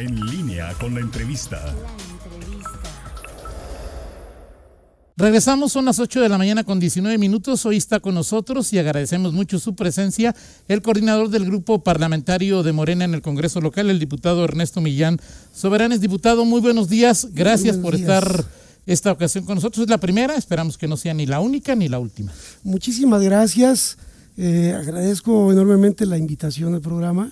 En línea con la entrevista. Regresamos, son las 8 de la mañana con 19 minutos. Hoy está con nosotros y agradecemos mucho su presencia el coordinador del grupo parlamentario de Morena en el Congreso local, el diputado Ernesto Millán Soberanes. Diputado, muy buenos días. Gracias por estar esta ocasión con nosotros. Es la primera, esperamos que no sea ni la única ni la última. Muchísimas gracias. Eh, agradezco enormemente la invitación al programa.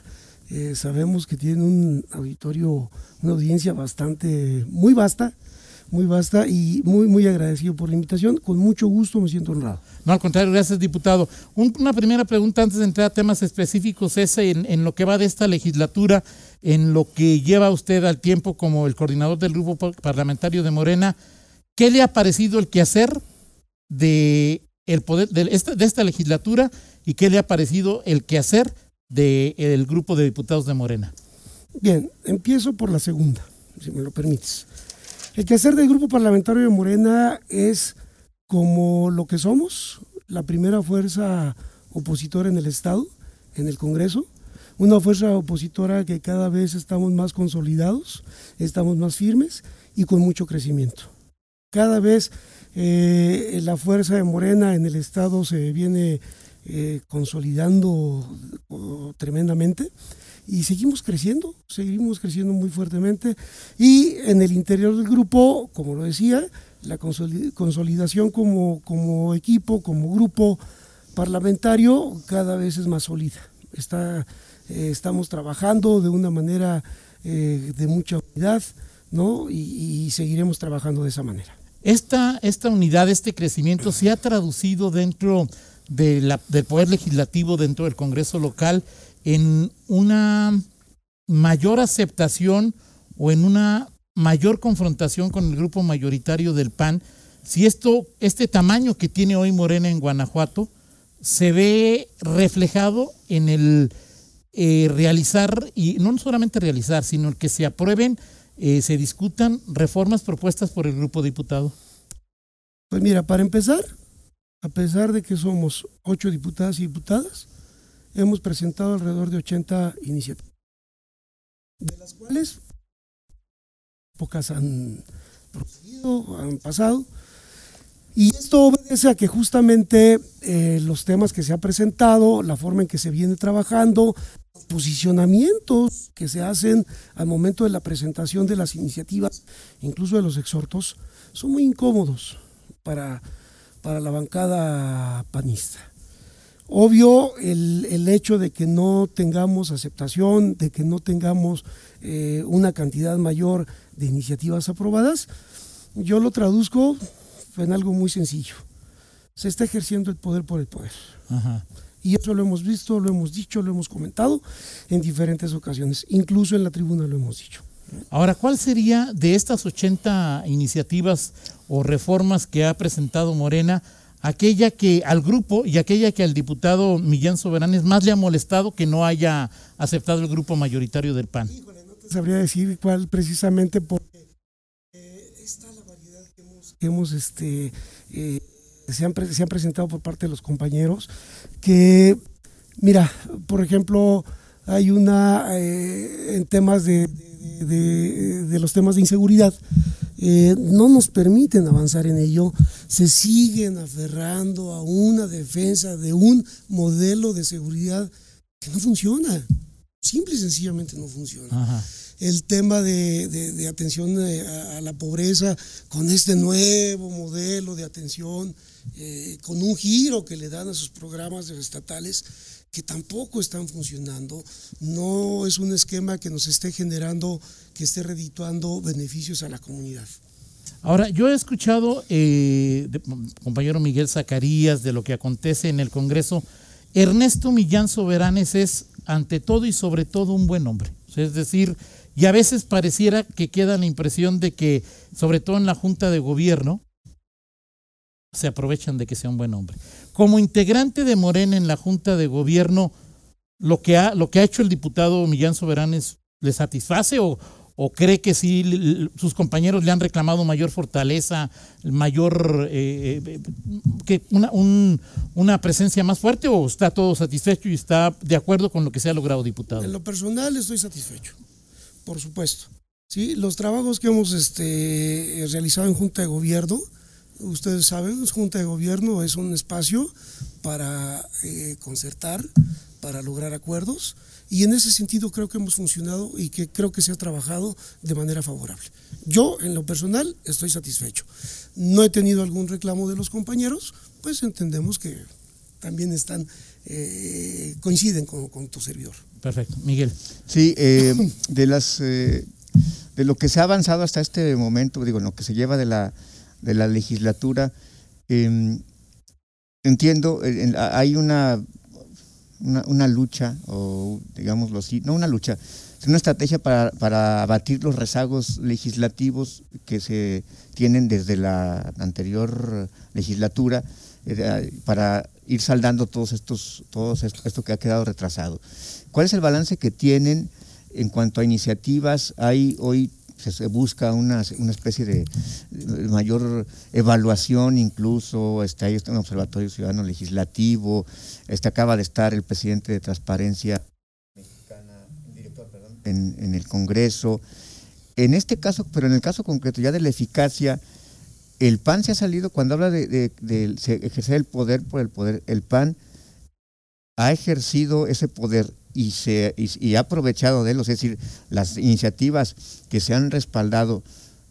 Eh, sabemos que tiene un auditorio, una audiencia bastante, muy vasta muy vasta y muy, muy agradecido por la invitación. Con mucho gusto me siento honrado. No, al contrario, gracias, diputado. una primera pregunta antes de entrar a temas específicos es en, lo que va de esta legislatura, en lo que lleva usted al tiempo como el coordinador del grupo parlamentario de Morena. ¿Qué le ha parecido el quehacer de, el poder, de, esta, de esta legislatura y qué le ha parecido el quehacer del grupo de diputados de Morena? Bien, empiezo por la segunda, si me lo permites. El quehacer del Grupo Parlamentario de Morena es como lo que somos, la primera fuerza opositora en el Estado, en el Congreso, una fuerza opositora que cada vez estamos más consolidados, estamos más firmes y con mucho crecimiento. Cada vez eh, la fuerza de Morena en el Estado se viene eh, consolidando tremendamente y seguimos creciendo, seguimos creciendo muy fuertemente y en el interior del grupo, como lo decía, la consolidación como, como equipo, como grupo parlamentario cada vez es más sólida. Está, eh, estamos trabajando de una manera eh, de mucha unidad ¿no? Y, seguiremos trabajando de esa manera. Esta, esta unidad, este crecimiento se ha traducido dentro de la, del Poder Legislativo, dentro del Congreso local en una mayor aceptación o en una mayor confrontación con el grupo mayoritario del PAN, si esto, este tamaño que tiene hoy Morena en Guanajuato, se ve reflejado en el eh, realizar, y no solamente realizar, sino el que se aprueben, eh, se discutan reformas propuestas por el grupo diputado. Pues mira, para empezar, a pesar de que somos ocho diputadas y diputadas, hemos presentado alrededor de 80 iniciativas, de las cuales pocas han procedido, han pasado. Y esto obedece a que justamente eh, los temas que se ha presentado, la forma en que se viene trabajando, los posicionamientos que se hacen al momento de la presentación de las iniciativas, incluso de los exhortos, son muy incómodos para, para la bancada panista. Obvio, el, hecho de que no tengamos aceptación, de que no tengamos eh, una cantidad mayor de iniciativas aprobadas, yo lo traduzco en algo muy sencillo. Se está ejerciendo el poder por el poder. Y eso lo hemos visto, lo hemos dicho, lo hemos comentado en diferentes ocasiones, incluso en la tribuna lo hemos dicho. Ahora, ¿cuál sería de estas 80 iniciativas o reformas que ha presentado Morena? aquella que al grupo y aquella que al diputado Millán Soberanes más le ha molestado que no haya aceptado el grupo mayoritario del PAN? Híjole, no te sabría decir cuál precisamente porque eh, está la variedad que hemos, este, eh, se, han, se han presentado por parte de los compañeros, que, mira, por ejemplo, hay una eh, en temas de, de, los temas de inseguridad, eh, no nos permiten avanzar en ello, se siguen aferrando a una defensa de un modelo de seguridad que no funciona, simple y sencillamente no funciona. El tema de, atención eh, a, la pobreza con este nuevo modelo de atención, eh, con un giro que le dan a sus programas estatales, que tampoco están funcionando. No es un esquema que nos esté generando, que esté redituando beneficios a la comunidad. Ahora, yo he escuchado, eh, compañero Miguel Zacarías, de lo que acontece en el Congreso. Ernesto Millán Soberanes es, ante todo y sobre todo, un buen hombre. Es decir, y a veces pareciera que queda la impresión de que, sobre todo en la Junta de Gobierno, se aprovechan de que sea un buen hombre. Como integrante de Morena en la Junta de Gobierno, ¿lo que ha, lo que ha hecho el diputado Millán Soberanes le satisface o, cree que sí sus compañeros le han reclamado mayor fortaleza, mayor eh, eh, una, una presencia más fuerte o está todo satisfecho y está de acuerdo con lo que se ha logrado, diputado? En lo personal estoy satisfecho por supuesto. Sí, los trabajos que hemos este, realizado en Junta de Gobierno, ustedes saben, Junta de Gobierno es un espacio para eh, concertar, para lograr acuerdos, y en ese sentido creo que hemos funcionado y que creo que se ha trabajado de manera favorable. Yo, en lo personal, estoy satisfecho. No he tenido algún reclamo de los compañeros, pues entendemos que también están, eh, coinciden con, tu servidor. Perfecto. Miguel. Sí, eh, de las eh, de lo que se ha avanzado hasta este momento, digo, lo que se lleva de la, de la legislatura, em, entiendo, hay una una, lucha, o digámoslo así, no una lucha, es una estrategia para, para abatir los rezagos legislativos que se tienen desde la anterior legislatura eh, para ir saldando todos estos, todos esto, que ha quedado retrasado. ¿Cuál es el balance que tienen en cuanto a iniciativas? Hay hoy se busca una, una especie de mayor evaluación incluso, está ahí está un observatorio ciudadano legislativo, este acaba de estar el presidente de Transparencia Mexicana, director, perdón, en, en el Congreso. En este caso, pero en el caso concreto ya de la eficacia, el PAN se ha salido, cuando habla de, ejercer el poder por el poder, el PAN ha ejercido ese poder y, se, y, ha aprovechado de él, es decir, las iniciativas que se han respaldado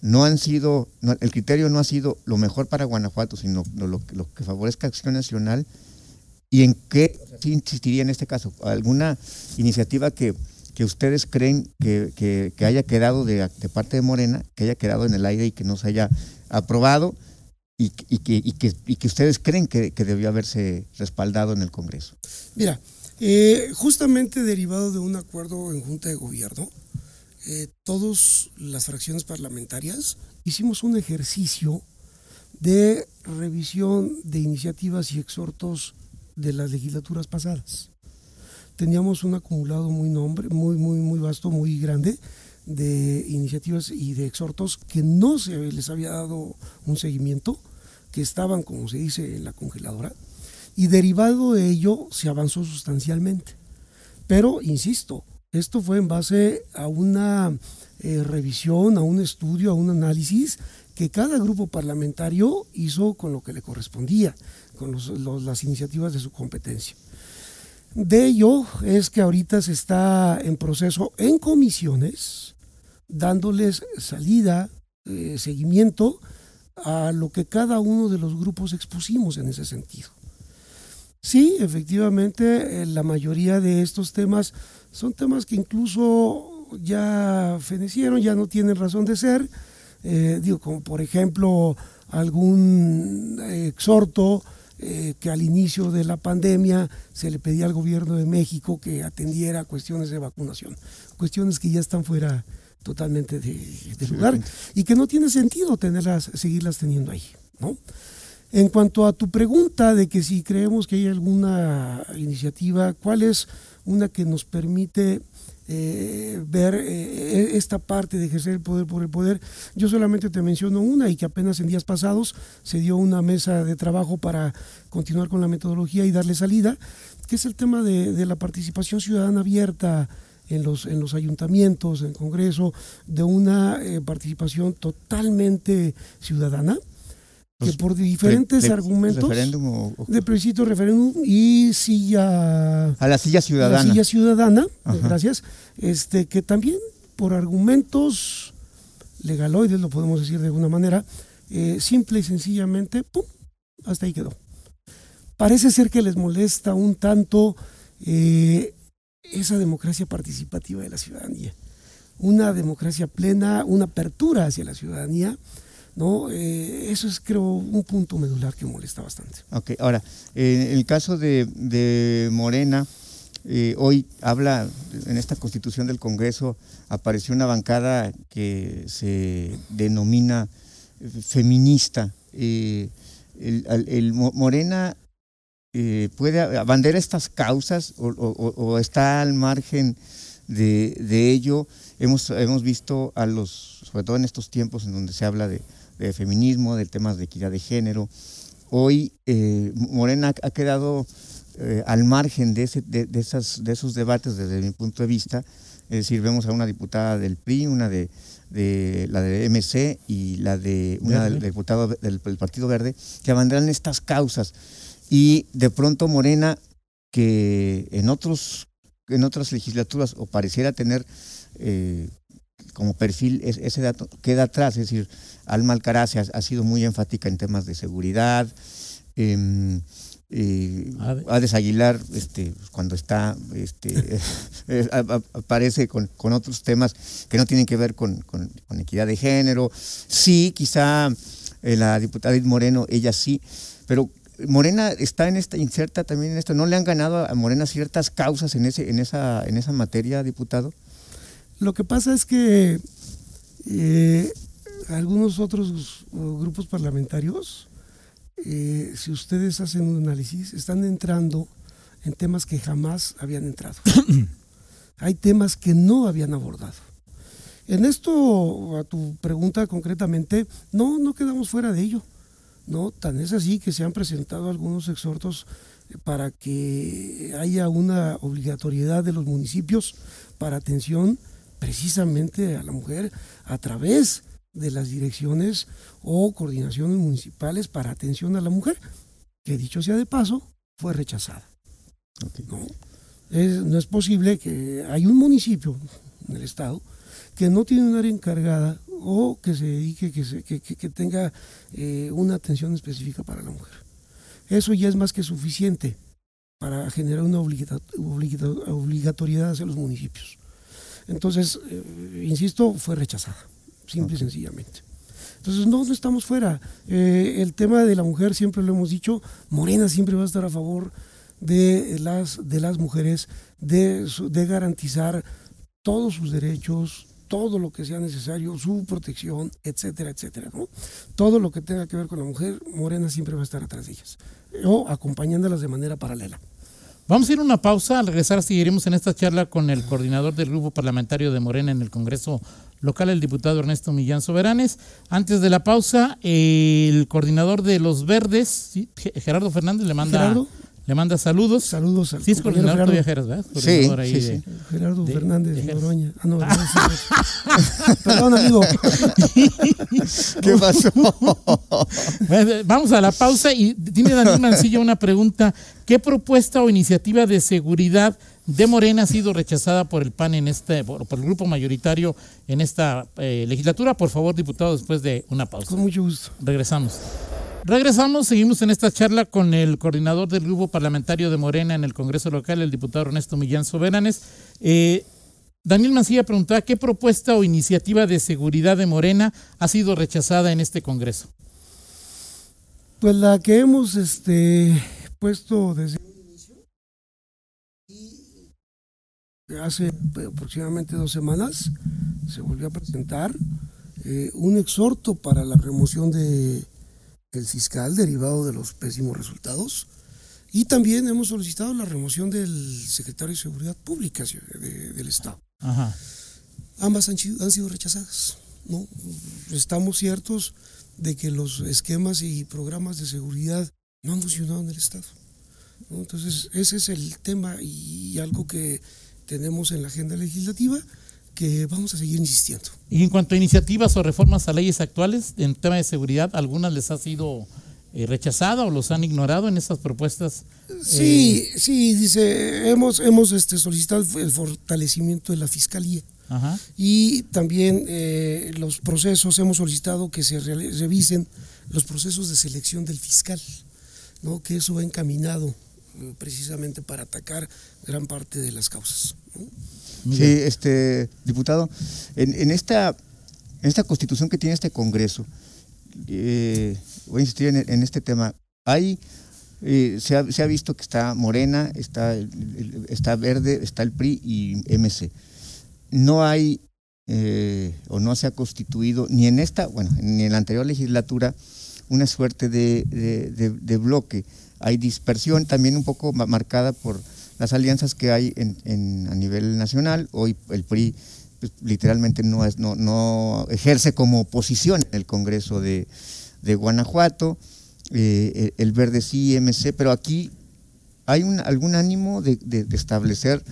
no han sido, el criterio no ha sido lo mejor para Guanajuato, sino lo, que favorezca Acción Nacional. ¿Y en qué insistiría en este caso? ¿Alguna iniciativa que, que ustedes creen que, que, haya quedado de, parte de Morena, que haya quedado en el aire y que no se haya aprobado y, y que, y y que ustedes creen que debió haberse respaldado en el Congreso? Mira, eh, justamente derivado de un acuerdo en Junta de Gobierno, eh, todas las fracciones parlamentarias hicimos un ejercicio de revisión de iniciativas y exhortos de las legislaturas pasadas. Teníamos un acumulado muy nombre, muy, muy, muy vasto, muy grande de iniciativas y de exhortos que no se les había dado un seguimiento, que estaban, como se dice, en la congeladora y derivado de ello se avanzó sustancialmente. Pero, insisto, esto fue en base a una eh, revisión, a un estudio, a un análisis que cada grupo parlamentario hizo con lo que le correspondía, con las iniciativas de su competencia. De ello es que ahorita se está en proceso en comisiones, dándoles salida, eh, seguimiento a lo que cada uno de los grupos expusimos en ese sentido. Sí, efectivamente, eh, la mayoría de estos temas son temas que incluso ya fenecieron, ya no tienen razón de ser. Eh, digo, como por ejemplo algún eh, exhorto que al inicio de la pandemia se le pedía al gobierno de México que atendiera cuestiones de vacunación, cuestiones que ya están fuera totalmente de, lugar y que no tiene sentido tenerlas, seguirlas teniendo ahí, ¿no? En cuanto a tu pregunta de que si creemos que hay alguna iniciativa, ¿cuál es una que nos permite eh, ver eh, esta parte de ejercer el poder por el poder? Yo solamente te menciono una y que apenas en días pasados se dio una mesa de trabajo para continuar con la metodología y darle salida, que es el tema de, la participación ciudadana abierta en los, en los ayuntamientos, en el Congreso, de una eh, participación totalmente ciudadana que por diferentes argumentos de plebiscito, referéndum y silla a la silla ciudadana, la silla ciudadana, gracias, este que también por argumentos legaloides lo podemos decir de alguna manera, eh, simple y sencillamente, pum, hasta ahí quedó. Parece ser que les molesta un tanto eh, esa democracia participativa de la ciudadanía, una democracia plena, una apertura hacia la ciudadanía ¿no? Eh, eso es, creo, un punto medular que molesta bastante. Ok, ahora, en el caso de, Morena, eh, hoy habla, en esta constitución del Congreso, apareció una bancada que se denomina feminista. Eh, el, Morena puede abandera estas causas o, está al margen de, de, ello. Hemos, hemos visto a los, sobre todo en estos tiempos en donde se habla de, de feminismo, de temas de equidad de género. Hoy eh, Morena ha quedado eh, al margen de, ese, de, esas, de esos debates desde mi punto de vista Es decir, vemos a una diputada del PRI, una de, de la de MC y la de una del, diputado del, del Partido Verde, que abanderan estas causas. Y de pronto Morena, que en otros en otras legislaturas o pareciera tener eh, como perfil es- ese dato, queda atrás. Es decir, Alma Alcaraz ha, ha sido muy enfática en temas de seguridad. em, eh, Ade. Hades Aguilar, este, cuando está, este, eh, aparece con, con otros temas que no tienen que ver con, con- con equidad de género. Sí, quizá eh, la diputada Edith Moreno, ella sí, pero Morena está en esta, inserta también en esto. ¿No le han ganado a Morena ciertas causas en, ese, en, esa, en esa materia, diputado? Lo que pasa es que eh, algunos otros grupos parlamentarios, eh, si ustedes hacen un análisis, están entrando en temas que jamás habían entrado. Hay temas que no habían abordado. En esto, a tu pregunta concretamente, no, no quedamos fuera de ello. No, tan es así que se han presentado algunos exhortos eh, para que haya una obligatoriedad de los municipios para atención precisamente a la mujer a través de las direcciones o coordinaciones municipales para atención a la mujer, que dicho sea de paso, fue rechazada. ¿no? Es- no es posible que hay un municipio en el estado que no tiene un área encargada o que se dedique, que, se- que- que- que tenga eh, una atención específica para la mujer. Eso ya es más que suficiente para generar una obligatoriedad hacia los municipios. Entonces, eh, insisto, fue rechazada, simple y sencillamente. Entonces, no, no estamos fuera. Eh, el tema de la mujer, siempre lo hemos dicho, Morena siempre va a estar a favor de las, de las mujeres, de, garantizar todos sus derechos, todo lo que sea necesario, su protección, etcétera, etcétera. ¿no? Todo lo que tenga que ver con la mujer, Morena siempre va a estar atrás de ellas, o acompañándolas de manera paralela. Vamos a ir a una pausa. Al regresar seguiremos en esta charla con el coordinador del grupo parlamentario de Morena en el Congreso local, el diputado Ernesto Millán Soberanes. Antes de la pausa, el coordinador de los Verdes, Gerardo Fernández, le manda. Le manda saludos. Saludos al Sí, es coordinador todavía Gerardo, Geras, ¿verdad? Sí, ahí de-. Gerardo de- Fernández de. Noroña. Ah, no, Perdón, amigo. ¿Qué pasó? Bueno, Vamos a la pausa y tiene Daniel Mancilla una pregunta. ¿Qué propuesta o iniciativa de seguridad de Morena ha sido rechazada por el PAN en este, por, por el grupo mayoritario en esta eh, legislatura? Por favor, diputado, después de una pausa. Con mucho gusto. Regresamos. Regresamos, seguimos en esta charla con el coordinador del grupo parlamentario de Morena en el Congreso local, el diputado Ernesto Millán Soberanes. Eh, Daniel Mancilla preguntaba qué propuesta o iniciativa de seguridad de Morena ha sido rechazada en este Congreso. Pues la que hemos este, puesto desde un inicio hace aproximadamente dos semanas se volvió a presentar eh, un exhorto para la remoción de el fiscal derivado de los pésimos resultados y también hemos solicitado la remoción del secretario de Seguridad Pública de- del Estado. Ajá. ambas han, sido- han sido rechazadas. ¿no? Estamos ciertos de que los esquemas y programas de seguridad no han funcionado en el Estado. ¿no? Entonces, ese es el tema y algo que tenemos en la agenda legislativa que vamos a seguir insistiendo. Y en cuanto a iniciativas o reformas a leyes actuales en tema de seguridad, ¿algunas les ha sido eh, rechazada o los han ignorado en estas propuestas? Sí, sí, dice, hemos, hemos este, solicitado el, fortalecimiento de la Fiscalía. Ajá. y también eh, los procesos, hemos solicitado que se revisen los procesos de selección del fiscal, ¿no? que eso va encaminado eh, precisamente para atacar gran parte de las causas. Sí, este diputado, en, en esta en esta constitución que tiene este Congreso, eh, voy a insistir en, en este tema. Hay eh, se, ha, se ha visto que está Morena, está está Verde, está el PRI y MC. No hay eh, o no se ha constituido ni en esta, bueno, ni en la anterior legislatura una suerte de, de- de- de bloque. Hay dispersión también un poco ma- marcada por las alianzas que hay en, a nivel nacional. Hoy el PRI pues, literalmente no, es, no, no ejerce como oposición en el Congreso de, de Guanajuato. Eh, el Verde sí, MC, pero aquí hay un, algún ánimo de establecer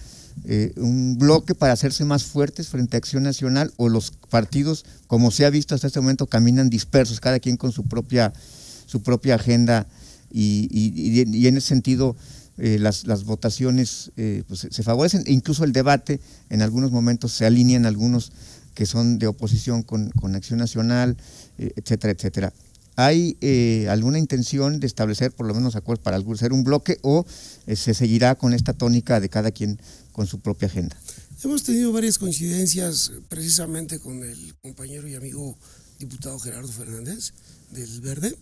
eh, un bloque para hacerse más fuertes frente a Acción Nacional o los partidos, como se ha visto hasta este momento, caminan dispersos, cada quien con su propia, su propia agenda y, y, en ese sentido eh, las, las, votaciones eh, pues, se favorecen, e incluso el debate en algunos momentos se alinean algunos que son de oposición con, con Acción Nacional, etcétera, etcétera. ¿Hay alguna intención de establecer por lo menos acuerdos para ser un bloque o se seguirá con esta tónica de cada quien con su propia agenda. Hemos tenido varias coincidencias precisamente con el compañero y amigo diputado Gerardo Fernández del Verde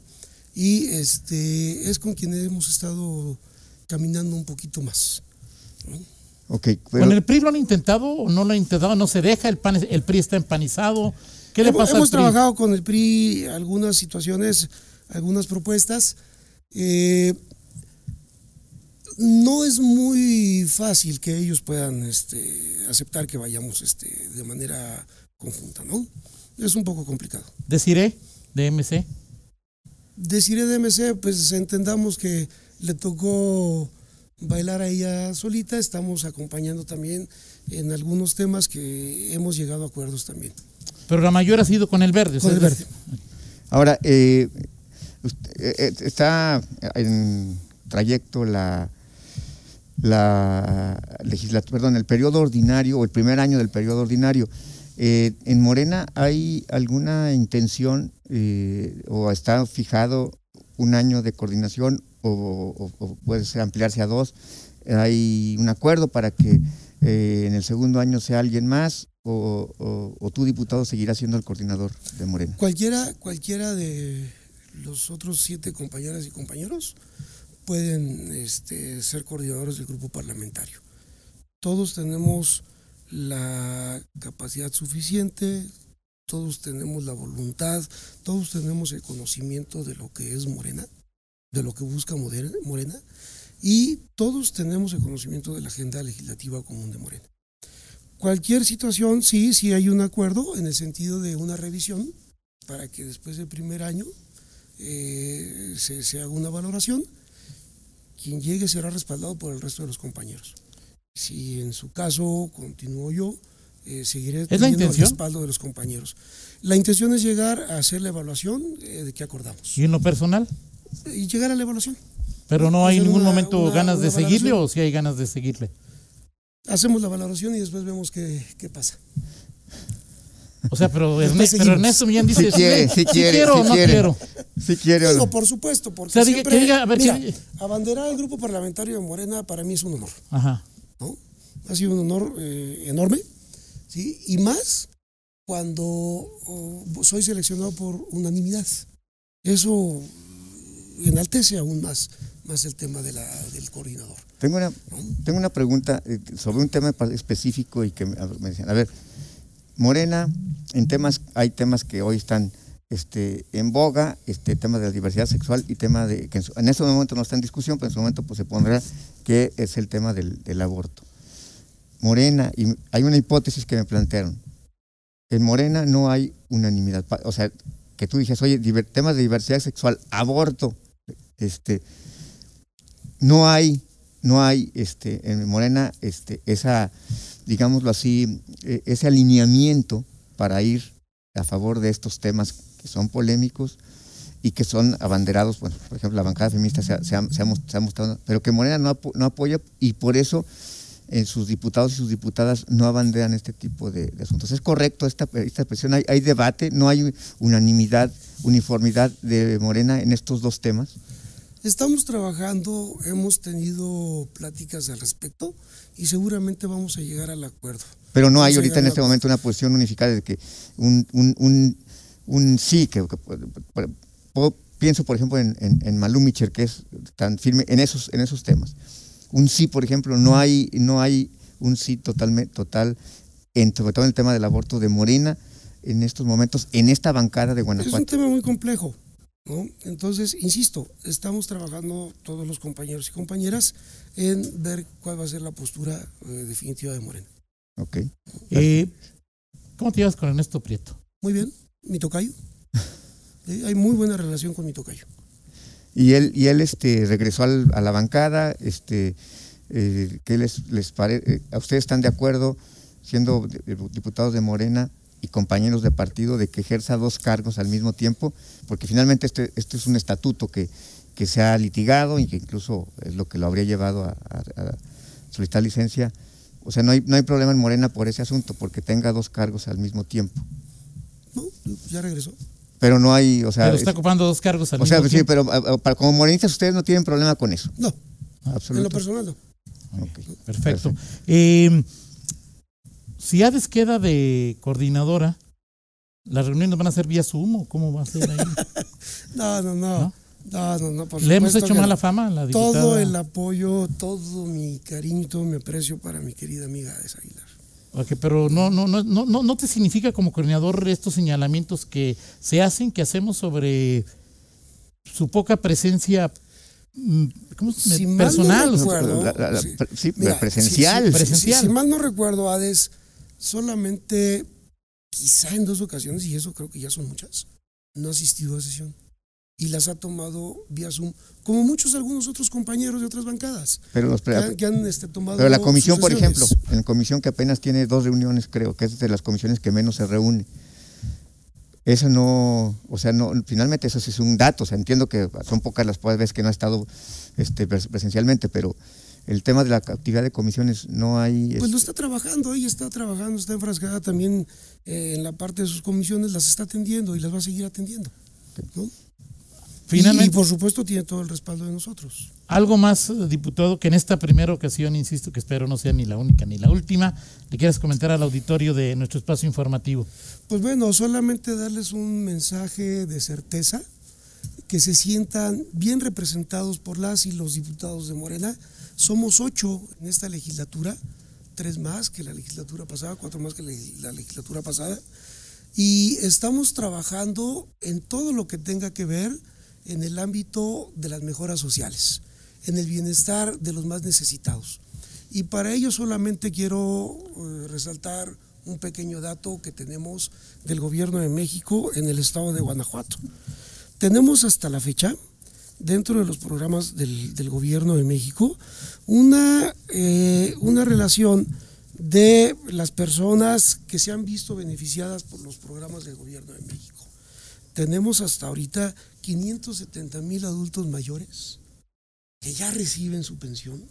y este es con quien hemos estado caminando un poquito más. Okay, ¿Con el PRI lo han intentado o no lo han intentado? ¿No se deja? ¿El, pan, el PRI está empanizado? ¿Qué le hemos, pasa Hemos trabajado con el PRI algunas situaciones, algunas propuestas. Eh, no es muy fácil que ellos puedan este, aceptar que vayamos este, de manera conjunta, ¿no? Es un poco complicado. ¿Deciré de MC? Deciré de MC, pues entendamos que le tocó bailar a ella solita, estamos acompañando también en algunos temas que hemos llegado a acuerdos también. Pero la mayor ha sido con el verde. Con el verde. Ahora, eh, eh, está en trayecto la la legislatura, perdón, el periodo ordinario o el primer año del periodo ordinario. Eh, ¿En Morena hay alguna intención eh, o está fijado un año de coordinación o, puede ser ampliarse a dos? ¿Hay un acuerdo para que eh, en el segundo año sea alguien más o, o, tu diputado seguirá siendo el coordinador de Morena? Cualquiera, cualquiera de los otros siete compañeras y compañeros pueden este, ser coordinadores del grupo parlamentario. Todos tenemos la capacidad suficiente, todos tenemos la voluntad, todos tenemos el conocimiento de lo que es Morena, de lo que busca Morena, y todos tenemos el conocimiento de la agenda legislativa común de Morena. Cualquier situación, sí, sí hay un acuerdo en el sentido de una revisión para que después del primer año eh, se, se haga una valoración quien llegue será respaldado por el resto de los compañeros. Si en su caso continúo yo, eh, seguiré teniendo el respaldo de los compañeros. La intención es llegar a hacer la evaluación eh, de qué acordamos. ¿Y en lo personal? Y llegar a la evaluación. ¿Pero no hay en ningún momento ganas de seguirle o si hay ganas de seguirle? Hacemos la valoración y después vemos qué, qué pasa. O sea, pero, Ernesto, Millán dice, si quiere, si quiero o no quiero. Si quiere o no. por supuesto, porque o sea, siempre, que diga, a ver, mira, abanderar al grupo parlamentario de Morena para mí es un honor. Ajá. ¿no? Ha sido un honor eh, enorme, ¿sí? Y más cuando oh, soy seleccionado por unanimidad. Eso enaltece aún más, más el tema de la, del coordinador. Tengo una, tengo una pregunta eh, sobre un tema específico y que me decían, a ver, Morena, en temas, hay temas que hoy están este, en boga, este tema de la diversidad sexual y tema de, que en, este momento no está en discusión, pero en su momento pues, se pondrá que es el tema del, aborto. Morena, y hay una hipótesis que me plantearon, en Morena no hay unanimidad, o sea, que tú dices, oye, temas de diversidad sexual, aborto, este, no hay, no hay este, en Morena este, esa digámoslo así, eh, ese alineamiento para ir a favor de estos temas que son polémicos y que son abanderados, bueno, por ejemplo, la bancada feminista se ha, mostrado, pero que Morena no, no, apoya y por eso eh, sus diputados y sus diputadas no abanderan este tipo de, asuntos. ¿Es correcto esta, esta expresión? ¿Hay, ¿Hay debate? ¿No hay unanimidad, uniformidad de Morena en estos dos temas? Estamos trabajando, hemos tenido pláticas al respecto y seguramente vamos a llegar al acuerdo. Pero no hay ahorita en este momento una posición unificada de que un, un, un, sí, que, pienso por ejemplo en, en, que es tan firme en esos, en esos temas. Un sí, por ejemplo, no hay, no hay un sí totalmente, total, en, sobre todo en el tema del aborto de Morena en estos momentos, en esta bancada de Guanajuato. Es un tema muy complejo. Entonces, insisto, estamos trabajando todos los compañeros y compañeras en ver cuál va a ser la postura eh, definitiva de Morena. Ok. Eh, ¿Cómo te llevas con Ernesto Prieto? Muy bien, mi tocayo. Eh, hay muy buena relación con mi tocayo. Y él, y él este, regresó a la bancada, este, eh, ¿qué les, les parece? ¿A ustedes están de acuerdo, siendo diputados de Morena y compañeros de partido, de que ejerza dos cargos al mismo tiempo? Porque finalmente este, este es un estatuto que, que se ha litigado y que incluso es lo que lo habría llevado a, a solicitar licencia. O sea, no hay, no hay problema en Morena por ese asunto, porque tenga dos cargos al mismo tiempo. No, ya regresó. Pero no hay, o sea... Pero está ocupando dos cargos al o mismo sea, sí, tiempo. pero a- a- para, como morenistas ustedes no tienen problema con eso. No, en Absoluto. lo personal no. Ok. Perfecto. Eh, si Hades queda de coordinadora, ¿las reuniones van a ser vía Zoom o cómo va a ser ahí? No, no, no. ¿No? No, no, no. por ¿Le hemos hecho mala fama a la diputada? Todo el apoyo, todo mi cariño y todo mi aprecio para mi querida amiga Ades Aguilar. Ok, pero no, no, no, no, no, no te significa como coordinador estos señalamientos que se hacen, que hacemos sobre su poca presencia mm, ¿cómo se- Si mal no personal. o sea, recuerdo, La- la- la- sí. pre- sí, Mira, presencial. si- si- Presencial. Si, si mal no recuerdo, Hades, solamente quizá en dos ocasiones, y eso creo que ya son muchas, no ha asistido a sesión. Y las ha tomado vía Zoom, como muchos algunos otros compañeros de otras bancadas, Pero, los que han, que han, este, tomado. pero la comisión, por ejemplo, en la comisión que apenas tiene dos reuniones, creo que es de las comisiones que menos se reúne. Eso no, o sea, no, finalmente eso sí es un dato, o sea, entiendo que son pocas las veces que no ha estado este, pres- presencialmente, pero el tema de la actividad de comisiones no hay... Pues este, lo está trabajando, ella está trabajando, está enfrascada también eh, en la parte de sus comisiones, las está atendiendo y las va a seguir atendiendo. ¿no? Y- Finalmente, y, por supuesto tiene todo el respaldo de nosotros. algo más, diputado, que en esta primera ocasión, insisto, que espero no sea ni la única ni la última, le quieras comentar al auditorio de nuestro espacio informativo. Pues bueno, solamente darles un mensaje de certeza, que se sientan bien representados por las y los diputados de Morena. Somos ocho en esta legislatura, tres más que la legislatura pasada, cuatro más que la la legislatura pasada, y estamos trabajando en todo lo que tenga que ver en el ámbito de las mejoras sociales, en el bienestar de los más necesitados. Y para ello solamente quiero eh, resaltar un pequeño dato que tenemos del gobierno de México en el estado de Guanajuato. Tenemos hasta la fecha, dentro de los programas del, gobierno de México, una, eh, una relación de las personas que se han visto beneficiadas por los programas del gobierno de México. Tenemos hasta ahorita 570 mil adultos mayores que ya reciben su pensión.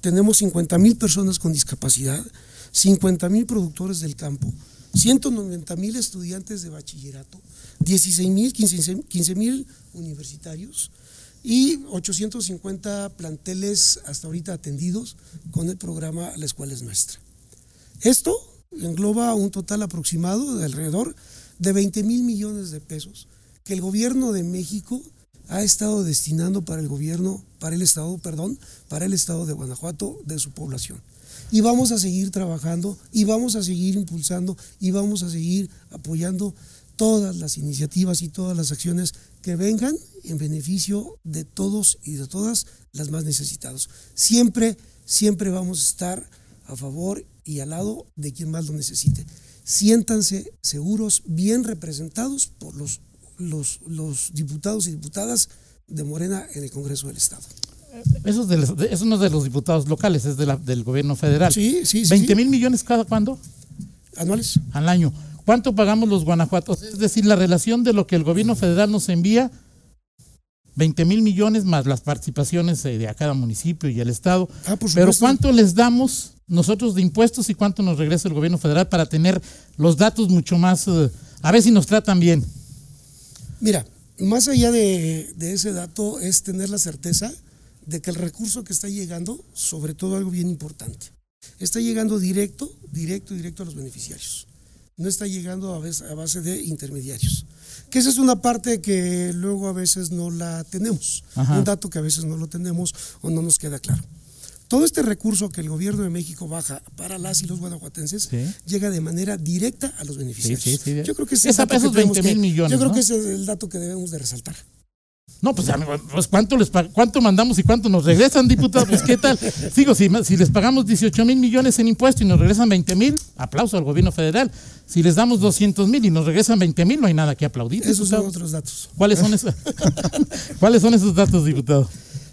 Tenemos 50 mil personas con discapacidad, 50 mil productores del campo, 190 mil estudiantes de bachillerato, 16 mil, 15 mil universitarios y 850 planteles hasta ahorita atendidos con el programa La Escuela es Nuestra. Esto engloba un total aproximado de alrededor de 20 mil millones de pesos que el gobierno de México ha estado destinando para el gobierno, para el estado, perdón, para el estado de Guanajuato de su población. Y vamos a seguir trabajando y vamos a seguir impulsando y vamos a seguir apoyando todas las iniciativas y todas las acciones que vengan en beneficio de todos y de todas las más necesitados. Siempre, siempre vamos a estar a favor y al lado de quien más lo necesite. Siéntanse seguros, bien representados por los, los, los diputados y diputadas de Morena en el Congreso del Estado. Eso, es de los- es de los diputados locales, es de la- del gobierno federal. Sí, sí, sí. 20 sí. mil millones cada cuándo? anuales. Al año. ¿Cuánto pagamos los guanajuatos? Es decir, la relación de lo que el gobierno federal nos envía, 20 mil millones más las participaciones eh, de a cada municipio y el Estado. Ah, por Pero. ¿cuánto les damos nosotros de impuestos y cuánto nos regresa el gobierno federal para tener los datos mucho más, eh, a ver si nos tratan bien? Mira, más allá de, de ese dato es tener la certeza de que el recurso que está llegando, sobre todo algo bien importante, está llegando directo, directo, directo a los beneficiarios. No está llegando a, vez- a base de intermediarios. Que esa es una parte que luego a veces no la tenemos. Ajá. Un dato que a veces no lo tenemos o no nos queda claro. Todo este recurso que el gobierno de México baja para las y los guanajuatenses Sí. llega de manera directa a los beneficiarios. Sí, sí, sí. Yo creo que es el dato que esos tenemos 20 mil que- millones, Yo creo ¿no? que ese es el dato que debemos de resaltar. No, pues, amigo, pues ¿cuánto, les ¿cuánto mandamos y cuánto nos regresan, diputados? Pues ¿qué tal? Sigo, si, si les pagamos 18 mil millones en impuestos y nos regresan 20 mil, aplauso al gobierno federal. Si les damos 200 mil y nos regresan 20 mil, no hay nada que aplaudir. Esos son otros datos. ¿Cuáles son, esos, ¿Cuáles son esos datos, diputado?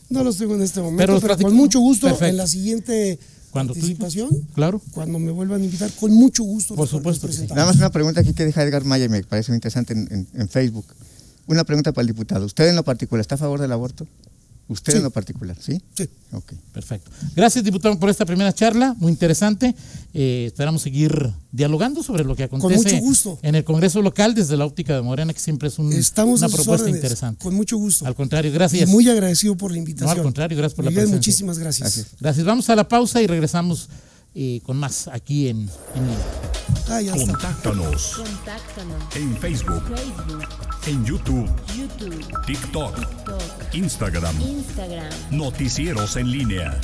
No los tengo en este momento, Pero con mucho gusto Perfecto. en la siguiente Cuando tú- participación, Claro. cuando me vuelvan a invitar, con mucho gusto. Por supuesto sí. Nada más una pregunta aquí que deja Edgar Maya y me parece muy interesante en, en- en Facebook. Una pregunta para el diputado. ¿Usted en lo particular está a favor del aborto? Usted Sí. en lo particular, ¿sí? Sí. Ok. Perfecto. Gracias, diputado, por esta primera charla, muy interesante. Eh, esperamos seguir dialogando sobre lo que acontece mucho gusto. en el Congreso local desde la óptica de Morena, que siempre es un- Estamos una propuesta órdenes, interesante. Con mucho gusto. Al contrario, Y gracias. muy agradecido por la invitación. No, al contrario, gracias por la presencia. muchísimas gracias. Gracias. Gracias. Vamos a la pausa y regresamos eh, con más aquí en, en. Ah, ya está. Contáctanos Contáctanos. en Facebook, Facebook, en YouTube, YouTube, TikTok, TikTok, Instagram. Instagram. Noticieros en línea.